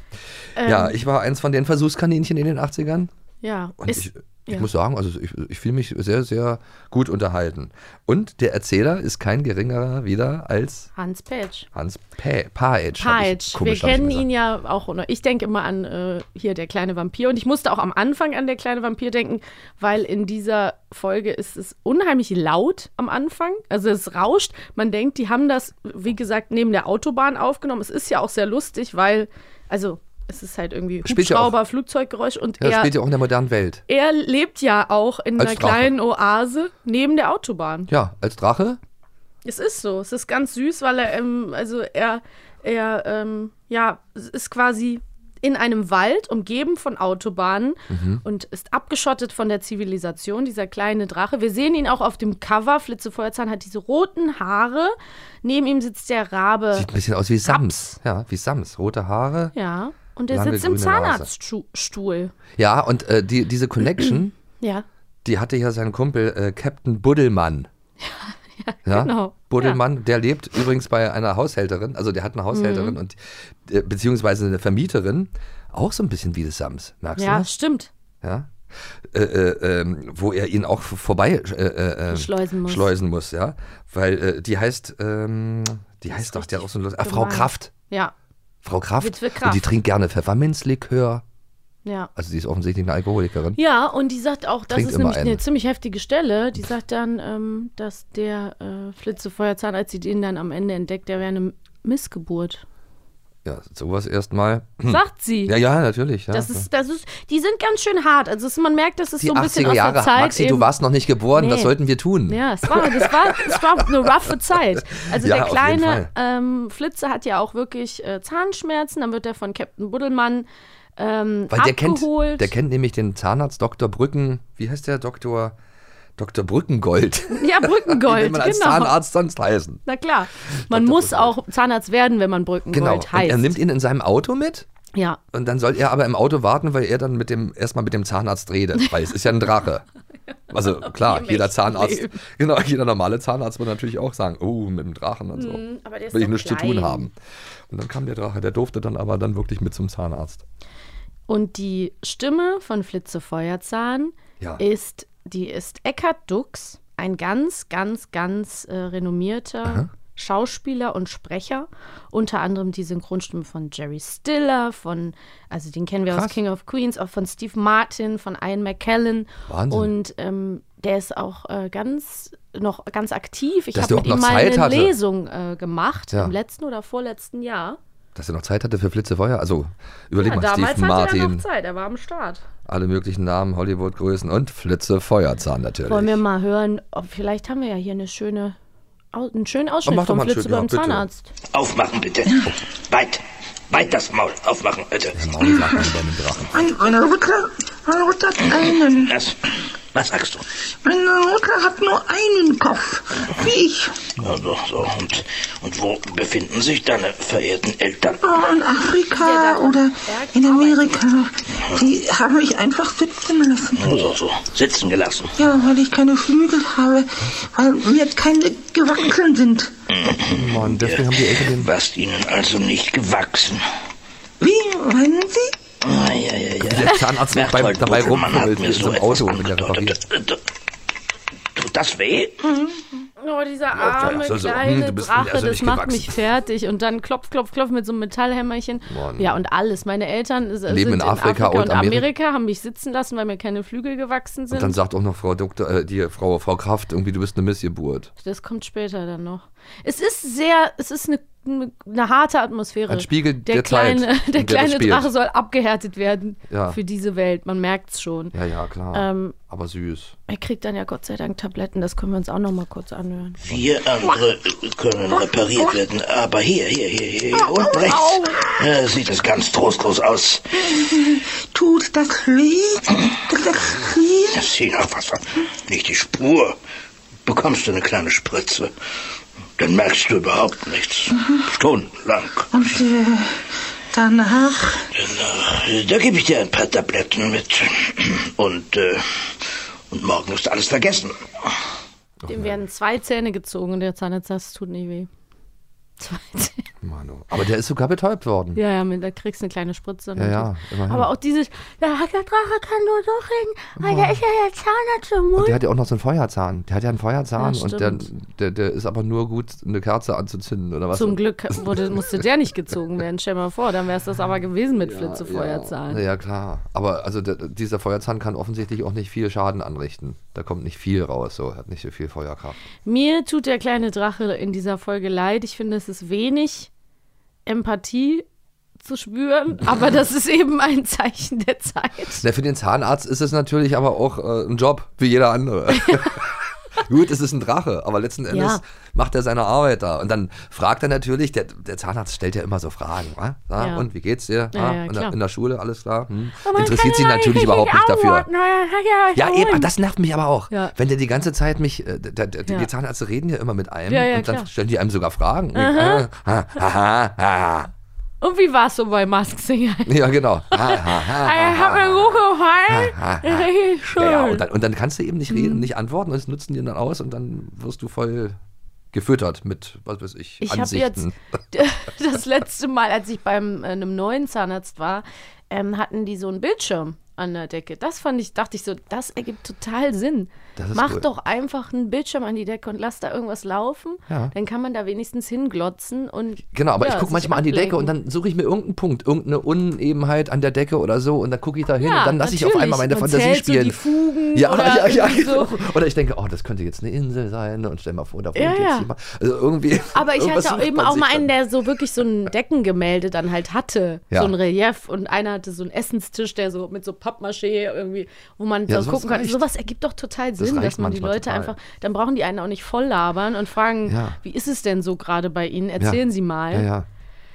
Ja, ich war eins von den Versuchskaninchen in den 80ern. Ja, Und ist, ich, ich ja. muss sagen, also ich, ich fühle mich sehr, sehr gut unterhalten. Und der Erzähler ist kein geringerer wieder als Hans Petsch. Hans Pa- Paetsch. hab ich- Peitsch. Wir kennen ihn ja auch. Ich denke immer an äh, hier der kleine Vampir. Und ich musste auch am Anfang an der kleine Vampir denken, weil in dieser Folge ist es unheimlich laut am Anfang. Also es rauscht. Man denkt, die haben das, wie gesagt, neben der Autobahn aufgenommen. Es ist ja auch sehr lustig, weil, also es ist halt irgendwie Spielt ja Hubschrauber, Flugzeuggeräusch und Ja, er, spielt ja auch in der modernen Welt. er lebt ja auch in Als einer Drache. kleinen Oase neben der Autobahn. Ja, als Drache. Es ist so. Es ist ganz süß, weil er, ähm, also er, er, ähm, ja, es ist quasi in einem Wald umgeben von Autobahnen Mhm. und ist abgeschottet von der Zivilisation, dieser kleine Drache. Wir sehen ihn auch auf dem Cover. Flitze Feuerzahn hat diese roten Haare. Neben ihm sitzt der Rabe. Sieht ein bisschen aus wie Sams. Ja, wie Sams. Rote Haare. ja, und er sitzt im. Zahnarztstuhl. Ja, und äh, die, diese Connection, [clears throat] Ja, die hatte ja sein Kumpel äh, Captain Buddelmann. Ja, [laughs] genau. Buddelmann, der lebt übrigens bei einer Haushälterin, also der hat eine Mhm. Haushälterin und äh, beziehungsweise eine Vermieterin, auch so ein bisschen wie das Sams, merkst ja, du das? stimmt. Ja. Äh, äh, ähm, wo er ihn auch vorbei äh, äh, ähm, Schleusen muss. schleusen muss, ja. Weil äh, die heißt, ähm, die heißt doch, hat auch so ein Lust. Ah, Frau. Kraft. Ja, Frau Kraft. Witwe Und die Kraft. trinkt gerne Pfefferminzlikör. Ja. Also die ist offensichtlich eine Alkoholikerin. Ja, und die sagt auch, das Trinkt ist nämlich eine einen. ziemlich heftige Stelle. Die sagt dann, ähm, dass der äh, Flitze Feuerzahn, als sie den dann am Ende entdeckt, der wäre eine Missgeburt. Ja, sowas erstmal. [clears throat] Sagt sie. Ja, ja, natürlich. Ja. Das ist, das ist, die sind ganz schön hart. Also es, man merkt, das ist die so ein bisschen 80er aus Jahre. der Zeit. Maxi, du warst noch nicht geboren. Was Nee. sollten wir tun? Ja, es war, das war, es war eine roughe Zeit. Also [laughs] Ja, der kleine ähm, Flitze hat ja auch wirklich äh, Zahnschmerzen. Dann wird er von Captain Buddelmann ähm, Weil der kennt, abgeholt. der kennt nämlich den Zahnarzt Dr. Brücken. Wie heißt der Doktor? Dr. Brückengold. ja, Brückengold, [laughs] man als genau. Zahnarzt sonst heißen? Na klar, man muss auch Zahnarzt werden, wenn man Brückengold Genau. Und heißt. er nimmt ihn in seinem Auto mit. ja, Und dann soll er aber im Auto warten, weil er dann mit dem erstmal mit dem Zahnarzt redet, [laughs] weil es ist ja ein Drache. Also klar, im jeder Zahnarzt, Leben. [laughs] genau, jeder normale Zahnarzt wird natürlich auch sagen, oh, mit dem Drachen und so. Mhm, aber der ist Will ich nichts zu tun klein. haben. Und dann kam der Drache, der durfte dann aber dann wirklich mit zum Zahnarzt. Und die Stimme von Flitze Feuerzahn Ja. ist, die ist Eckhard Dux, ein ganz, ganz, ganz äh, renommierter Schauspieler und Sprecher. Unter anderem die Synchronstimme von Jerry Stiller, von, also den kennen wir aus Krass. King of Queens, auch von Steve Martin, von Ian McKellen. Wahnsinn. Und ähm, der ist auch äh, ganz noch ganz aktiv. Ich habe mit ihm mal Zeit eine hatte. Lesung äh, gemacht, Ja. im letzten oder vorletzten Jahr. Dass er noch Zeit hatte für Flitzefeuer. Also überleg Ja, mal, damals Steve hatte er Martin, noch Zeit, er war am Start. alle möglichen Namen, Hollywood-Größen und Flitzefeuerzahn natürlich. Wollen wir mal hören, ob, vielleicht haben wir ja hier eine schöne, einen schönen Oh, Ausschnitt vom Flitze ja, beim bitte. Zahnarzt. Aufmachen, bitte. Weit. Weit das Maul. Aufmachen, bitte. Maul sagt man bei einem Drachen. Meine Mutter, meine Mutter hat einen. Was? Was sagst du? Meine Mutter hat nur einen Kopf. Wie ich. Ja, so, so. Und, und wo befinden sich deine verehrten Eltern? Oh, in Afrika oder in Amerika. Die haben mich einfach sitzen lassen. So, so. Sitzen gelassen. Ja, weil ich keine Flügel habe. Weil mir keine gewachsen sind. Mann, deswegen haben die Eltern den. Warst ihnen also nicht gewachsen. Wie meinen Sie? Ah, ja, ja, ja. Der Zahnarzt noch beim, Berthold dabei rumfummelt mir in so einem Auto, wenn der repariert. Tut das weh? Oh, dieser arme so, so. Hm, kleine du bist mir Drache, also das macht gewachsen. mich fertig. Und dann klopf, klopf, klopf mit so einem Metallhämmerchen. Mann. Ja, und alles. Meine Eltern äh, sind Leben in Afrika und und Amerika. Amerika, haben mich sitzen lassen, weil mir keine Flügel gewachsen sind. Und dann sagt auch noch Frau Doktor, äh, die Frau, Frau Kraft, irgendwie, du bist eine Missgeburt. das kommt später dann noch. Es ist sehr, es ist eine, eine, eine harte Atmosphäre. Ein Spiegel der, der Zeit, kleine, [laughs] in Der kleine. Drache soll abgehärtet werden Ja. für diese Welt. Man merkt es schon. Ja, ja, klar. Ähm, aber süß. er kriegt dann ja Gott sei Dank Tabletten. Das können wir uns auch noch mal kurz anhören. Vier andere können repariert werden, aber hier, hier, hier, hier unten rechts äh, sieht es ganz trostlos aus. Tut das weh? Tut das weh? Das sieht noch was. Nicht die Spur. Bekommst du eine kleine Spritze. Dann merkst du überhaupt nichts. Stundenlang. Und äh, danach? Äh, Da gebe ich dir ein paar Tabletten mit. Und, äh, und morgen ist alles vergessen. Dem werden zwei Zähne gezogen und der Zahnarzt sagt, es tut nicht weh. Zwei Zähne. Manu. Aber der ist sogar betäubt worden. Ja, ja, mit- da kriegst du eine kleine Spritze. Ja, ja, immerhin. Aber auch dieses, der Drache kann nur so reden, weil der ist ja der Zahnarzt im Und Mund. der hat ja auch noch so einen Feuerzahn. Der hat ja einen Feuerzahn Ja, und der, der, der ist aber nur gut, eine Kerze anzuzünden oder was? Zum Glück wurde, musste der nicht gezogen werden. Stell mal vor, dann wäre es das aber gewesen mit Flitzefeuerzahn. Ja, ja, klar. Aber also der, dieser Feuerzahn kann offensichtlich auch nicht viel Schaden anrichten. Da kommt nicht viel raus, so hat nicht so viel Feuerkraft. Mir tut der kleine Drache in dieser Folge leid. Ich finde, es ist wenig Empathie zu spüren, [laughs] aber das ist eben ein Zeichen der Zeit. Na, für den Zahnarzt ist es natürlich aber auch äh, ein Job, wie jeder andere. [laughs] Gut, es ist ein Drache, aber letzten Endes Ja. macht er seine Arbeit da. Und dann fragt er natürlich, der, der Zahnarzt stellt ja immer so Fragen. Wa? Ja. Und wie geht's dir? Ja, Ah, in, der, in der Schule, alles klar? Hm. Man Interessiert sie ja natürlich überhaupt nicht dafür. ja eben, erholen. das nervt mich aber auch. Wenn der die ganze Zeit mich, äh, der, der, die Zahnärzte reden ja immer mit einem und dann klar. stellen die einem sogar Fragen. Und Aha. äh, ha, ha, ha, ha. Und wie war es so bei Mask Singer? [laughs] Ja, genau. Ha, ha, ha, [laughs] Ey, hat mir gut gefallen. Richtig schön. Ja, ja, und, dann, und dann kannst du eben nicht Mhm. reden, nicht antworten und das nutzen die dann aus und dann wirst du voll gefüttert mit, was weiß ich, Ich habe jetzt Ansichten. [laughs] das letzte Mal, als ich beim äh, einem neuen Zahnarzt war, ähm, hatten die so einen Bildschirm an der Decke. Das fand ich, dachte ich so, das ergibt total Sinn. Mach cool. doch einfach einen Bildschirm an die Decke und lass da irgendwas laufen. Ja. Dann kann man da wenigstens hinglotzen und. Genau, aber ja, ich gucke manchmal an die Decke und ablenken. dann suche ich mir irgendeinen Punkt, irgendeine Unebenheit an der Decke oder so und dann gucke ich da hin Ja, und dann lasse ich auf einmal meine Man Fantasie zählt so spielen. die Fugen ja, oder [laughs] ja, ja, so. genau. Oder ich denke, oh, das könnte jetzt eine Insel sein und stell mal vor, da wohnt jetzt jemand. Also irgendwie. [laughs] Aber ich hatte auch eben auch mal einen, der so wirklich so ein Deckengemälde dann halt hatte. So ein Relief. Und einer hatte so einen Essenstisch, der so mit so Pappmaché irgendwie, wo man Ja, da sowas gucken kann. Sowas ergibt doch total Das Sinn, reicht dass man die Leute total. einfach, dann brauchen die einen auch nicht voll labern und fragen, Ja. wie ist es denn so gerade bei Ihnen? Erzählen Sie mal. Ja, ja.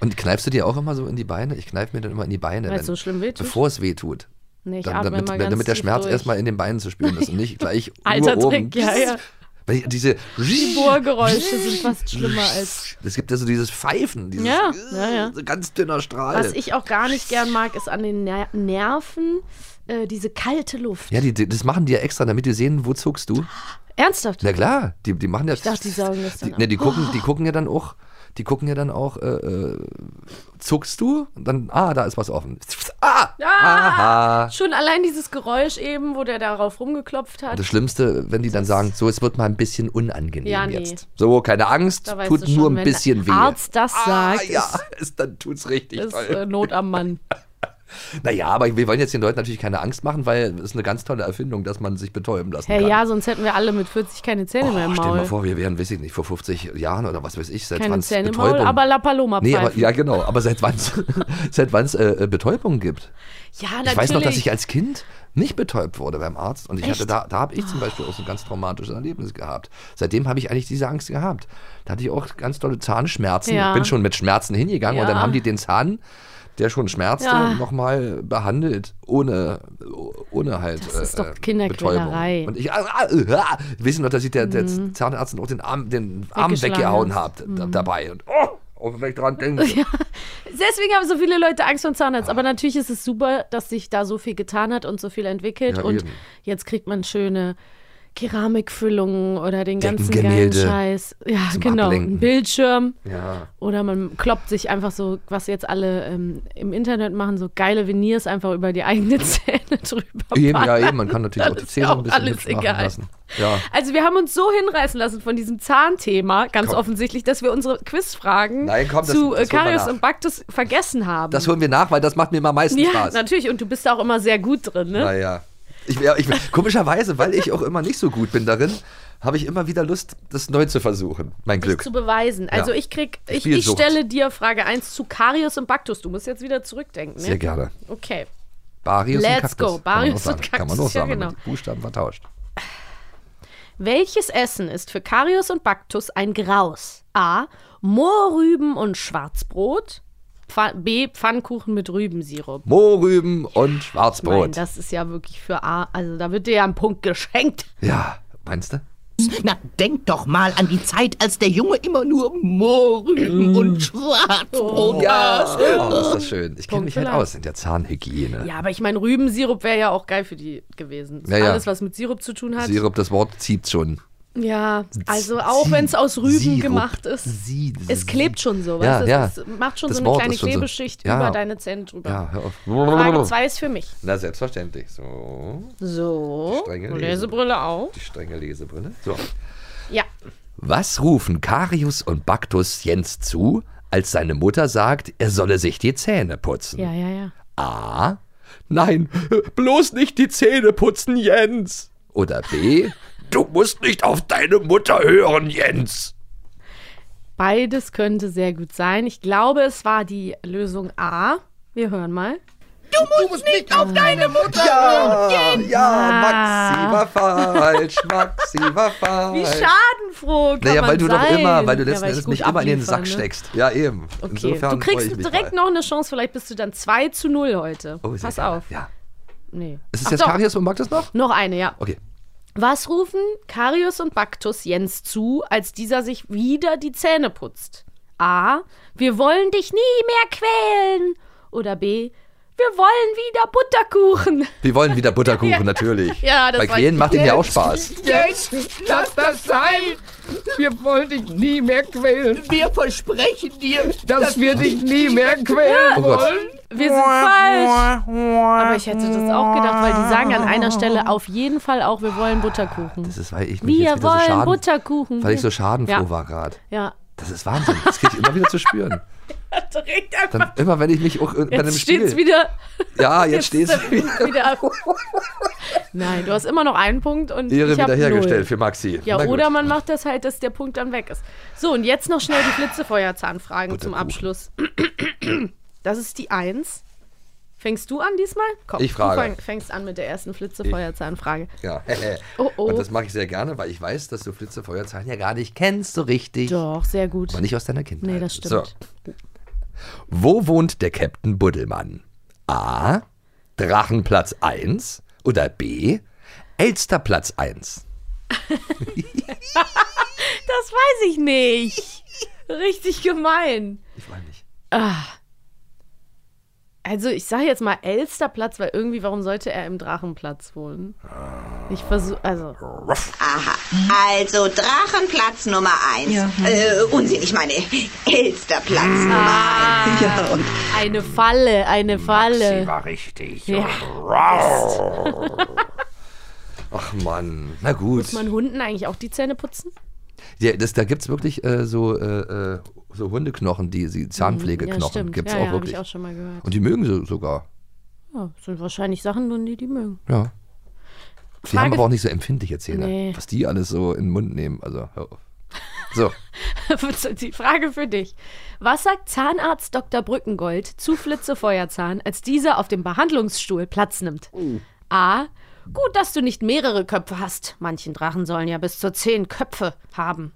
Und kneifst du dir auch immer so in die Beine? Ich kneife mir dann immer in die Beine. Wenn- so schlimm wehtut? Bevor es weh tut. Nee, ich Dann, atme damit, damit der Schmerz durch. erstmal in den Beinen zu spüren ist und nicht gleich [laughs] Alter nur oben. Trick, ja, ja. [laughs] Weil diese Die Bohrgeräusche sind fast schlimmer [laughs] als. Es gibt ja so dieses Pfeifen, dieses Ja, ja, ja. ganz dünner Strahl. Was ich auch gar nicht gern mag, ist an den Ner Nerven äh, diese kalte Luft. ja, die, die, das machen die ja extra, damit die sehen, wo zuckst du. Ernsthaft? Na klar, die, die machen ja. Ich dachte, die saugen das dann die, ne, die gucken, die gucken ja dann auch, die gucken ja dann auch, äh, äh, zuckst du? Und dann, ah, da ist was offen. Ah! Ah, schon allein dieses Geräusch eben, wo der darauf rumgeklopft hat. Das Schlimmste, wenn die dann sagen, so, es wird mal ein bisschen unangenehm Ja, nee. jetzt. So, keine Angst, tut schon, nur ein wenn bisschen weh. der Arzt das sagt, ah, ja, ist, [laughs] dann tut's richtig ist toll. äh, Not am Mann. [laughs] Naja, aber wir wollen jetzt den Leuten natürlich keine Angst machen, weil es ist eine ganz tolle Erfindung, dass man sich betäuben lassen Hey, kann. ja, sonst hätten wir alle mit 40 keine Zähne mehr im Oh, stell dir Maul. mal vor, wir wären, weiß ich nicht, vor 50 Jahren oder was weiß ich, seit keine wann es Zähne im Maul, Betäubung... aber La Paloma Nee, aber, ja genau, aber seit wann [laughs] seit wann's, äh, äh, Betäubung gibt. Ja, Ich weiß noch, dass natürlich. ich als Kind nicht betäubt wurde beim Arzt und ich hatte Echt? da, da habe ich zum Beispiel auch so ein ganz traumatisches Erlebnis gehabt. Seitdem habe ich eigentlich diese Angst gehabt. Da hatte ich auch ganz tolle Zahnschmerzen. Ja. Ich bin schon mit Schmerzen hingegangen und Ja. dann haben die den Zahn, der schon schmerzte, Ja. nochmal behandelt, ohne, ohne halt Das ist äh, doch Kinderquälerei. Und ich, ah, ah, ah, ich weiß noch, dass ich der, der Zahnarzt auch den Arm, den Arm weggehauen habe da, dabei. Und oh, auch wenn ich dran [laughs] denke. Deswegen haben so viele Leute Angst vor Zahnarzt. Aber natürlich ist es super, dass sich da so viel getan hat und so viel entwickelt. Ja, und eben. jetzt kriegt man schöne Keramikfüllungen oder den ganzen geilen Scheiß. Ja, genau. Ablenken. Ein Bildschirm. Ja. Oder man kloppt sich einfach so, was jetzt alle ähm, im Internet machen, so geile Veneers einfach über die eigenen [laughs] Zähne drüber. Eben, ja, eben, man kann natürlich auch die Zähne ein bisschen alles egal. lassen. Ja. Also wir haben uns so hinreißen lassen von diesem Zahnthema, ganz Komm. offensichtlich, dass wir unsere Quizfragen Nein, komm, das- zu das äh, Karius und Baktus vergessen haben. Das holen wir nach, weil das macht mir immer am meisten ja, Spaß. natürlich. Und du bist da auch immer sehr gut drin, ne? Naja. Ich, ich, komischerweise, weil ich auch immer nicht so gut bin darin, habe ich immer wieder Lust, das neu zu versuchen. Mein Dich Glück. zu beweisen. Also Ja. ich krieg, ich, ich stelle dir Frage 1 zu Karius und Baktus. Du musst jetzt wieder zurückdenken, ne? Sehr gerne. Okay. Barius und Let's Kaktus. go. Kann man Barius und Kann man Kaktus, auch sagen, ja, genau. Buchstaben vertauscht. Welches Essen ist für Karius und Baktus ein Graus? A. Mohrrüben und Schwarzbrot. Pfa- B. Pfannkuchen mit Rübensirup. Mohrrüben und Ich meine, Schwarzbrot. das ist ja wirklich für A. Also da wird dir ja ein Punkt geschenkt. ja, meinst du? Na, denk doch mal an die Zeit, als der Junge immer nur Mohrrüben und Schwarzbrot aß. Oh, ist das schön. Ich kenne mich halt aus in der Zahnhygiene. Ja, aber ich meine, Rübensirup wäre ja auch geil für die gewesen. Ja, ja. Alles, was mit Sirup zu tun hat. Sirup, das Wort zieht schon. Ja, also auch wenn es aus Rüben Sirup. gemacht ist. Sie, Es klebt schon so, Ja, weißt du? ja. Es macht schon Das so eine Wort kleine schon so- Klebeschicht Ja. über deine Zähne drüber. Ja, hör auf. Frage 2 ist für mich. Na, selbstverständlich. So. So, Strenge Lesebrille auch. Die strenge Lesebrille. So. Ja, Was rufen Karius und Baktus Jens zu, als seine Mutter sagt, er solle sich die Zähne putzen? ja, ja, ja. A. Nein, bloß nicht die Zähne putzen, Jens. Oder B. Du musst nicht auf deine Mutter hören, Jens. Beides könnte sehr gut sein. Ich glaube, es war die Lösung A. Wir hören mal. Du musst nicht auf deine Mutter Ja, hören. ja, Maxi war falsch, [laughs] Maxi war falsch. Wie schadenfroh kann Naja, man weil du doch sein. immer, weil du Ja, letzten weil ich Endes nicht immer in den Sack ne? steckst. Ja, eben. Okay, Insofern du kriegst mich direkt mal. noch eine Chance. Vielleicht bist du dann 2 zu 0 heute. Oh, Pass auf. Ja. Nee. Ist es Ach jetzt doch, Karius und Baktus noch? Noch eine, ja. Okay. Was rufen Karius und Baktus Jens zu, als dieser sich wieder die Zähne putzt? A. Wir wollen dich nie mehr quälen. Oder B. Wir wollen wieder Butterkuchen. Wir wollen wieder Butterkuchen, [laughs] Ja. natürlich. Ja, das Bei Quälen macht ihm ja auch Spaß. Jetzt, lass das sein! Wir wollen dich nie mehr quälen. Wir versprechen dir, Dass wir dich nie mehr quälen Oh Gott. wollen. Wir sind falsch. Aber ich hätte das auch gedacht, weil die sagen an einer Stelle auf jeden Fall auch, wir wollen Butterkuchen. Das ist, weil ich mich Wir jetzt wieder so wollen schaden, Butterkuchen. weil ich so schadenfroh Ja. war gerade. Ja. Das ist Wahnsinn. Das kriege ich immer wieder zu spüren. [laughs] [laughs] Direkt einfach. Dann, immer wenn ich mich auch bei einem [laughs] Jetzt Spiel. steht's wieder. Ja, jetzt steht's [laughs] ist er wieder. wieder. Nein, du hast immer noch einen Punkt und Ehre ich wiederhergestellt null. für Maxi. Ja, oder man macht das halt, dass der Punkt dann weg ist. So, und jetzt noch schnell die Flitzefeuerzahnfragen zum. Abschluss. [clears throat] Das ist die Eins. Fängst du an diesmal? Komm, Ich frage. du fang, fängst an mit der ersten Flitzefeuerzahnfrage. Ja. Oh, oh. Und das mache ich sehr gerne, weil ich weiß, dass du Flitzefeuerzahlen ja gar nicht kennst so richtig. Doch, sehr gut. Aber nicht aus deiner Kindheit. Nee, das stimmt. So. Wo wohnt der Captain Buddelmann? A. Drachenplatz 1 oder B. Elsterplatz 1? [laughs] Das weiß ich nicht. Richtig gemein. Ich meine nicht. Ah. Also ich sage jetzt mal Elsterplatz, weil irgendwie, warum sollte er im Drachenplatz wohnen? Ich versuche, also. Aha. Also Drachenplatz Nummer eins. Äh, Unsinn, ich meine Elsterplatz Nummer eins. Ja, und Eine Falle, eine Falle. war richtig. Ja. Ach Mann, na gut. Muss man Hunden eigentlich auch die Zähne putzen? Ja, das, da gibt es wirklich äh, so, äh, äh, so Hundeknochen, die, die Ja, Zahnpflegeknochen. stimmt. Gibt es ja, auch ja, habe wirklich. ich auch schon mal gehört. Und die mögen sie sogar. Ja, sind wahrscheinlich Sachen drin, die die mögen. Ja. Die haben aber auch nicht so empfindliche Zähne. Nee. Was die alles so in den Mund nehmen. Also, hör auf. So. [laughs] Die Frage für dich. Was sagt Zahnarzt Dr. Brückengold zu Flitzefeuerzahn, als dieser auf dem Behandlungsstuhl Platz nimmt? A. Gut, dass du nicht mehrere Köpfe hast. Manchen Drachen sollen ja bis zu zehn Köpfe haben.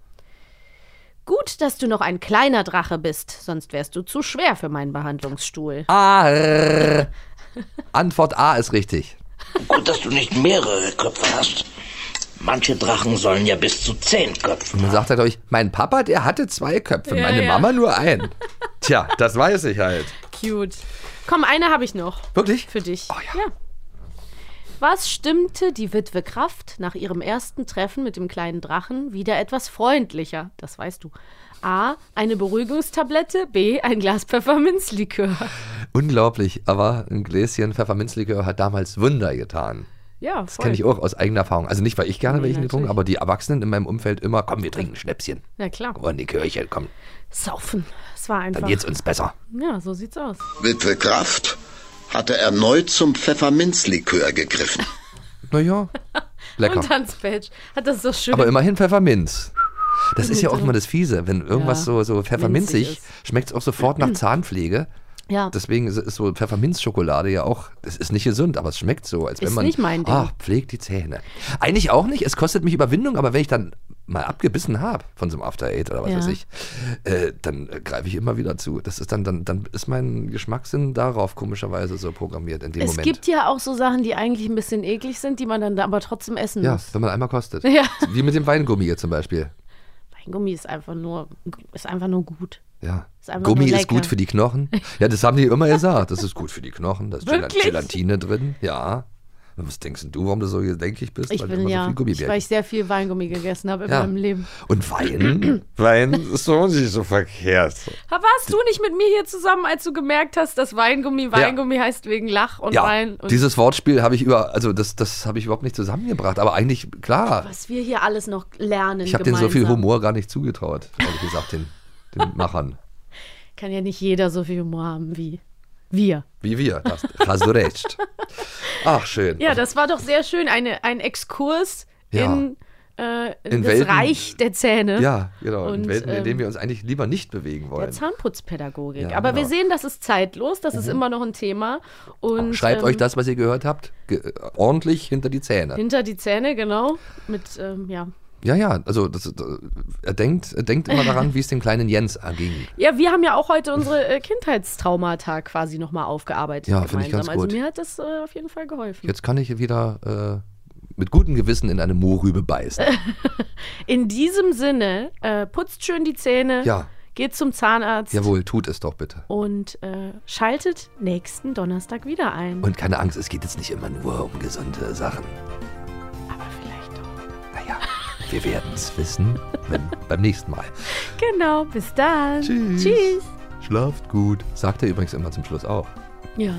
Gut, dass du noch ein kleiner Drache bist, sonst wärst du zu schwer für meinen Behandlungsstuhl. A. R. Antwort A ist richtig. Gut, dass du nicht mehrere Köpfe hast. Manche Drachen sollen ja bis zu zehn Köpfe. Und dann sagt er euch, mein Papa, der hatte zwei Köpfe, Ja, meine ja. Mama nur einen. Tja, das weiß ich halt. Cute. Komm, eine habe ich noch. Wirklich? Für dich. ja. Was stimmte die Witwe Kraft nach ihrem ersten Treffen mit dem kleinen Drachen wieder etwas freundlicher? Das weißt du. A. Eine Beruhigungstablette. B. Ein Glas Pfefferminzlikör. Unglaublich, aber ein Gläschen Pfefferminzlikör hat damals Wunder getan. Ja, Das voll. kenne ich auch aus eigener Erfahrung. Also nicht, weil ich gerne Nee, welchen getrunken, aber die Erwachsenen in meinem Umfeld immer, komm, wir trinken ein Schnäpschen. Ja, klar. Oh, ein Likörchen, komm, Saufen. Es war einfach. dann geht's uns besser. Ja, so sieht's aus. Witwe Kraft hatte erneut zum Pfefferminzlikör gegriffen. Naja, [laughs] lecker. Und Hans Page hat das so schön. Aber immerhin Pfefferminz. Das ist ja auch immer das Fiese, wenn irgendwas Ja, so, so minzig pfefferminzig schmeckt es auch sofort nach [clears throat] Zahnpflege. Ja. Deswegen ist- so Pfefferminzschokolade ja auch, das ist nicht gesund, aber es schmeckt so, als wenn Ist man. nicht mein Ding. Ah, pflegt die Zähne. Eigentlich auch nicht, es kostet mich Überwindung, aber wenn ich dann mal abgebissen habe von so einem After Eight oder was Ja. weiß ich, äh, dann äh, greife ich immer wieder zu. Das ist dann, dann, dann ist mein Geschmackssinn darauf komischerweise so programmiert in dem es Moment. gibt ja auch so Sachen, die eigentlich ein bisschen eklig sind, die man dann da aber trotzdem essen ja, muss. wenn man einmal kostet. [laughs] Ja. Wie mit dem Weingummi hier zum Beispiel. Weingummi ist einfach nur, ist einfach nur gut. Ja. Ist Gummi ist gut für die Knochen. Ja, das haben die immer [laughs] gesagt. Das ist gut für die Knochen. Da ist Wirklich? Gelatine drin. Ja. Was denkst du, warum du so gedenklich bist? Ich Weil bin so ja, viel ich, weil ich sehr viel Weingummi gegessen habe in Ja. meinem Leben. Und Wein? [clears throat] Wein ist doch nicht so verkehrt. Warst du nicht mit mir hier zusammen, als du gemerkt hast, dass Weingummi Weingummi heißt wegen Lach und ja, Wein? Und dieses Wortspiel habe ich über, also das, das habe ich überhaupt nicht zusammengebracht. Aber eigentlich, klar, was wir hier alles noch lernen ich habe denen so viel. Humor gar nicht zugetraut, ehrlich gesagt, den, den [laughs] Machern. Kann ja nicht jeder so viel Humor haben wie wir. Wie wir. Das, hast du recht. Ach, schön. Ja, das war doch sehr schön. Eine, ein Exkurs Ja. in, äh, In das Welten- Reich der Zähne. Ja, genau. in Und, Welten, in ähm, denen wir uns eigentlich lieber nicht bewegen Der wollen. Zahnputzpädagogik. Ja, Aber wir genau. sehen, das ist zeitlos, das ist immer noch ein Thema. Und, Schreibt ähm, euch das, was ihr gehört habt, ge ordentlich hinter die Zähne. Hinter die Zähne, genau. Mit, ähm, ja. Ja, ja, also das, äh, er, denkt, er denkt immer daran, [laughs] wie es dem kleinen Jens erging. Ja, wir haben ja auch heute unsere äh, Kindheitstraumata quasi nochmal aufgearbeitet. Ja, finde ich ganz gut. Also mir hat das äh, auf jeden Fall geholfen. Jetzt kann ich wieder äh, mit gutem Gewissen in eine Mohrrübe beißen. [laughs] In diesem Sinne, äh, putzt schön die Zähne. Ja. geht zum Zahnarzt Jawohl, tut es doch bitte. und äh, schaltet nächsten Donnerstag wieder ein. Und keine Angst, es geht jetzt nicht immer nur um gesunde Sachen. Wir werden es wissen wenn, [laughs] beim nächsten Mal. Genau, bis dann. Tschüss. Tschüss. Schlaft gut. Sagt er übrigens immer zum Schluss auch. Ja.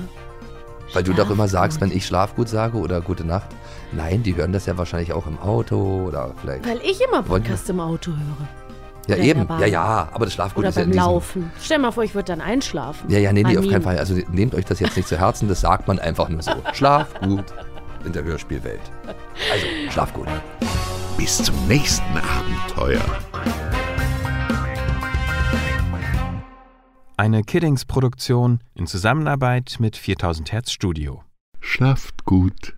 Weil du doch immer sagst, wenn ich Schlaf gut sage oder gute Nacht. Nein, die hören das ja wahrscheinlich auch im Auto oder vielleicht. Weil ich immer Podcast im Auto höre. Ja, Oder eben. Ja, ja, aber das Schlafgut Oder ist ja in beim diesem. Laufen. Stell mal vor, ich würde dann einschlafen. Ja, ja, nee, nee, auf keinen. Fall. Also nehmt euch das jetzt nicht zu Herzen, das sagt man einfach nur so. [laughs] Schlaf gut in der Hörspielwelt. Also, schlaf gut. Bis zum nächsten Abenteuer. Eine Kiddings-Produktion in Zusammenarbeit mit 4000 Hertz Studio. Schlaft gut.